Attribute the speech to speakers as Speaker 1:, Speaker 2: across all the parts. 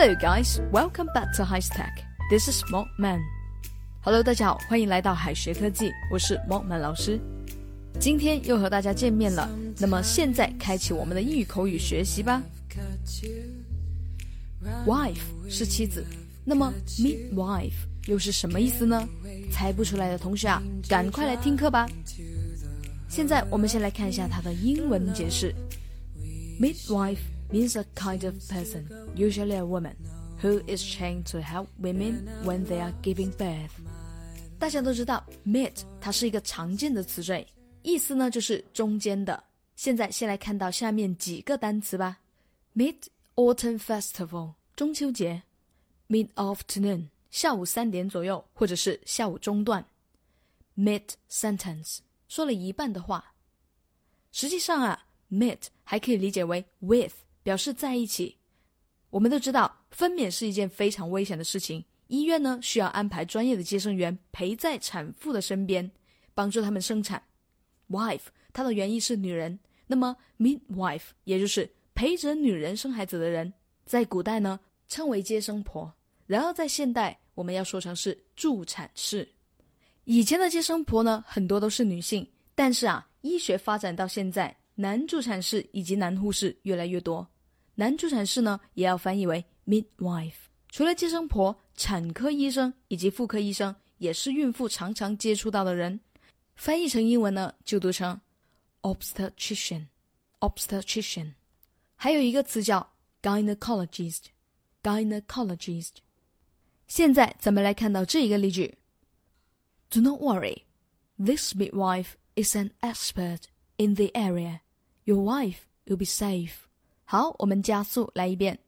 Speaker 1: Hello, guys. Welcome back to High Tech. This is Mockman. Hello，大家好，欢迎来到海学科技，我是 Mockman 老师。今天又和大家见面了，那么现在开启我们的英语口语学习吧。Wife 是妻子，那么 midwife 又是什么意思呢？猜不出来的同学啊，赶快来听课吧。现在我们先来看一下它的英文解释。Midwife means a kind of person, usually a woman, who is trained to help women when they are giving birth. 大家都知道，mid 它是一个常见的词缀，意思呢就是中间的。现在先来看到下面几个单词吧。Mid Autumn Festival 中秋节，Mid Afternoon 下午三点左右，或者是下午中段。Mid Sentence 说了一半的话。实际上啊，mid 还可以理解为 with。 表示在一起。我们都知道，分娩是一件非常危险的事情。医院呢需要安排专业的接生员陪在产妇的身边，帮助他们生产。Wife 它的原意是女人，那么 midwife 也就是陪着女人生孩子的人，在古代呢称为接生婆，然后在现代我们要说成是助产士。以前的接生婆呢很多都是女性，但是啊，医学发展到现在，男助产士以及男护士越来越多。男助产士呢，也要翻译为 midwife。除了接生婆，产科医生以及妇科医生也是孕妇常常接触到的人。翻译成英文呢，就读成 obstetrician。obstetrician。还有一个词叫 gynecologist。gynecologist。现在咱们来看到这一个例句：Do not worry, this midwife is an expert in the area. Your wife will be safe. 好，我们加速来一遍。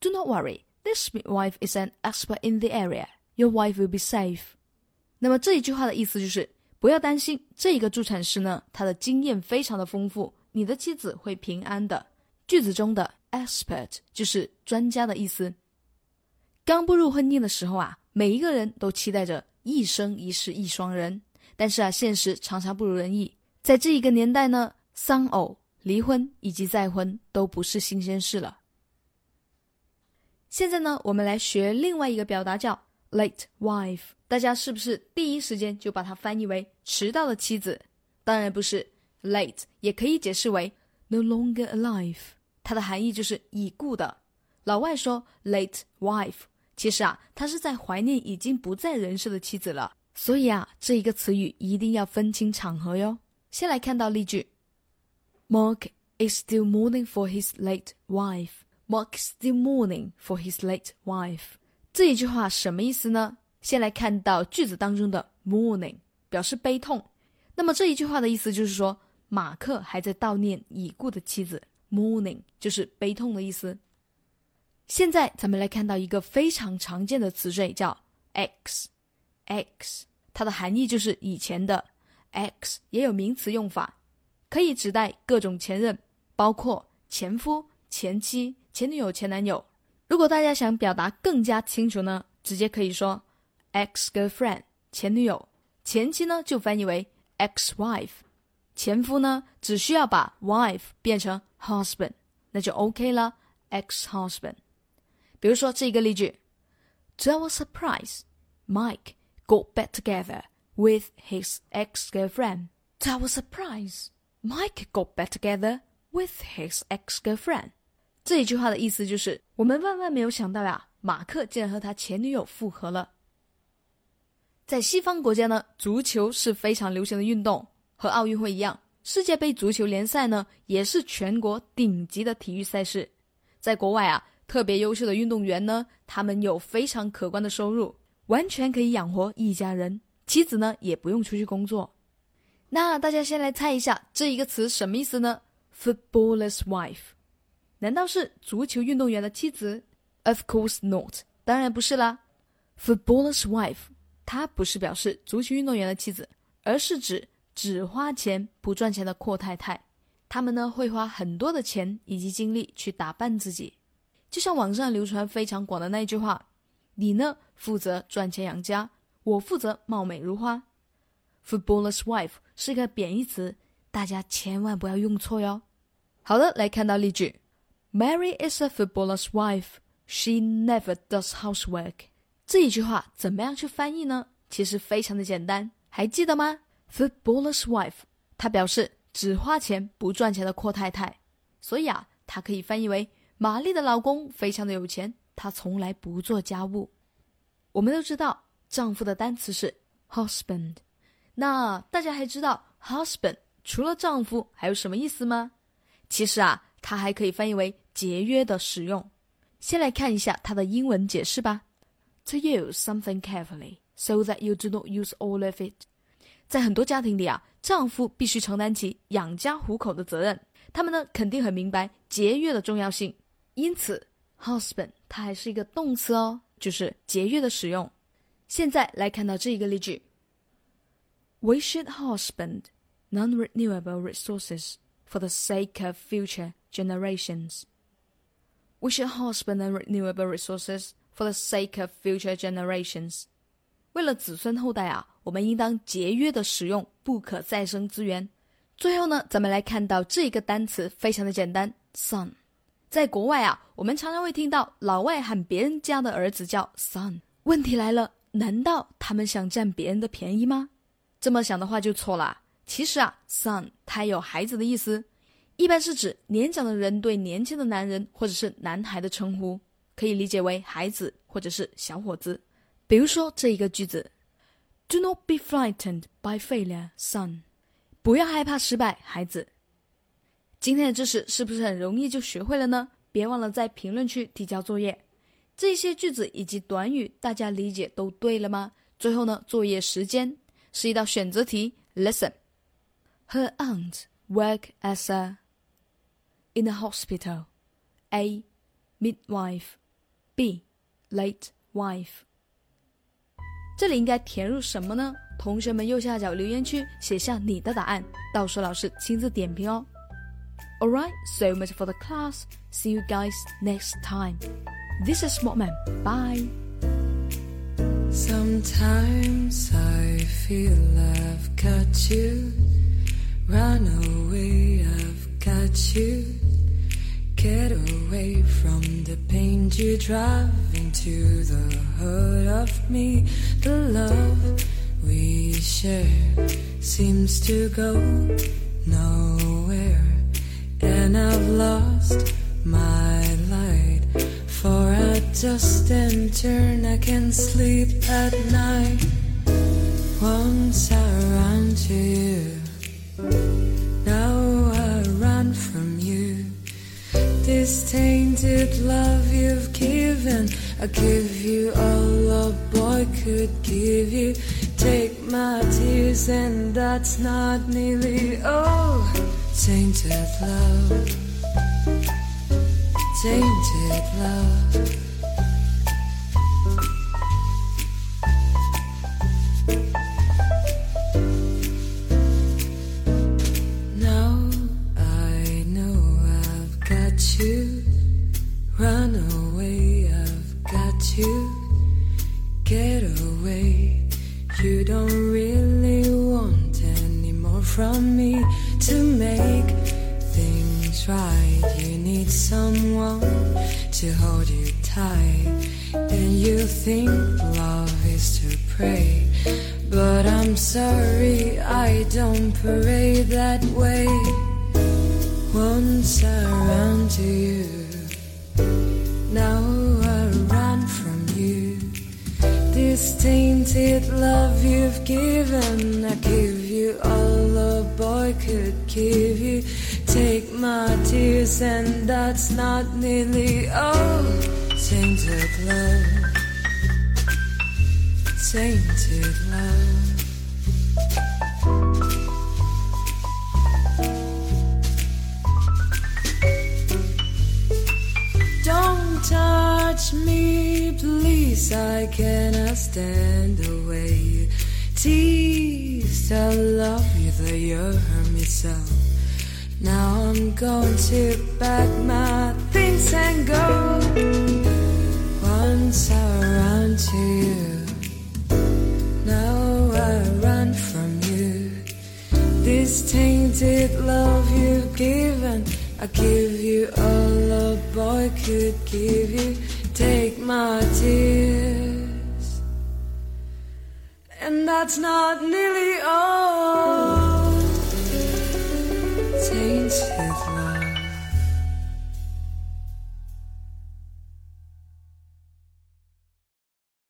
Speaker 1: Do not worry, this midwife is an expert in the area. Your wife will be safe. 那么这一句话的意思就是，不要担心，这个助产师呢，他的经验非常的丰富，你的妻子会平安的。句子中的 expert 就是专家的意思。刚步入婚姻的时候啊，每一个人都期待着一生一世一双人，但是啊，现实常常不如人意。在这一个年代呢，丧偶。离婚以及再婚都不是新鲜事了。现在呢，我们来学另外一个表达叫 late wife。大家是不是第一时间就把它翻译为迟到的妻子？当然不是，late 也可以解释为 no longer alive。它的含义就是已故的。老外说 late wife，其实啊，他是在怀念已经不在人世的妻子了。所以啊，这一个词语一定要分清场合哟。先来看到例句。Mark is still mourning for his late wife. Mark is still mourning for his late wife. 这一句话什么意思呢？先来看到句子当中的 mourning，表示悲痛。那么这一句话的意思就是说，马克还在悼念已故的妻子。mourning 就是悲痛的意思。现在咱们来看到一个非常常见的词缀，叫 x。x 它的含义就是以前的。x 也有名词用法。可以指代各种前任，包括前夫、前妻、前女友、前男友。如果大家想表达更加清楚呢，直接可以说 ex girlfriend 前女友，前妻呢就翻译为 ex wife，前夫呢只需要把 wife 变成 husband，那就 OK 了，ex husband。比如说这一个例句：To our surprise, Mike got back together with his ex girlfriend. To our surprise. Mike got back together with his ex-girlfriend。这一句话的意思就是，我们万万没有想到呀，马克竟然和他前女友复合了。在西方国家呢，足球是非常流行的运动，和奥运会一样，世界杯足球联赛呢也是全国顶级的体育赛事。在国外啊，特别优秀的运动员呢，他们有非常可观的收入，完全可以养活一家人，妻子呢也不用出去工作。那大家先来猜一下这一个词什么意思呢？Footballer's wife，难道是足球运动员的妻子？Of course not，当然不是啦。Footballer's wife，它不是表示足球运动员的妻子，而是指只花钱不赚钱的阔太太。他们呢会花很多的钱以及精力去打扮自己，就像网上流传非常广的那一句话：“你呢负责赚钱养家，我负责貌美如花。” Footballer's wife 是个贬义词，大家千万不要用错哟。好的，来看到例句：Mary is a footballer's wife. She never does housework。这一句话怎么样去翻译呢？其实非常的简单，还记得吗？Footballer's wife，它表示只花钱不赚钱的阔太太，所以啊，它可以翻译为玛丽的老公非常的有钱，他从来不做家务。我们都知道，丈夫的单词是 husband。那大家还知道 husband 除了丈夫还有什么意思吗？其实啊，它还可以翻译为节约的使用。先来看一下它的英文解释吧。To use something carefully so that you do not use all of it。在很多家庭里啊，丈夫必须承担起养家糊口的责任，他们呢肯定很明白节约的重要性。因此，husband 它还是一个动词哦，就是节约的使用。现在来看到这一个例句。We should husband non-renewable resources for the sake of future generations. We should husband non-renewable resources for the sake of future generations. 为了子孙后代啊，我们应当节约的使用不可再生资源。最后呢，咱们来看到这个单词非常的简单，son。在国外啊，我们常常会听到老外喊别人家的儿子叫 son。问题来了，难道他们想占别人的便宜吗？这么想的话就错了。其实啊，son 它有孩子的意思，一般是指年长的人对年轻的男人或者是男孩的称呼，可以理解为孩子或者是小伙子。比如说这一个句子：Do not be frightened by failure, son。不要害怕失败，孩子。今天的知识是不是很容易就学会了呢？别忘了在评论区提交作业。这些句子以及短语，大家理解都对了吗？最后呢，作业时间。是一道选择题。Listen. Her aunt worked as a in a hospital. A. Midwife. B. Late wife. 这里应该填入什么呢？同学们右下角留言区写下你的答案，到时候老师亲自点评哦。Alright, so much for the class. See you guys next time. This is Smokman. Bye.
Speaker 2: Sometimes I feel I've got you. Run away, I've got you. Get away from the pain you drive into the heart of me. The love we share seems to go nowhere, and I've lost my just and turn, I can sleep at night. Once I ran to you, now I run from you. This tainted love you've given, I give you all a boy could give you. Take my tears, and that's not nearly all. Tainted love tainted love. Right. You need someone to hold you tight. And you think love is to pray. But I'm sorry, I don't pray that way. Once I ran to you, now I run from you. This tainted love you've given, I give you all a boy could give you. Take my tears, and that's not nearly all. Tainted love, tainted love. Don't touch me, please. I cannot stand the way you tease. I love you, though you hurt me so. Now I'm going to pack my things and go. Once I run to you, now I run from you. This tainted love you've given, I give you all a boy could give you. Take my tears, and that's not nearly all.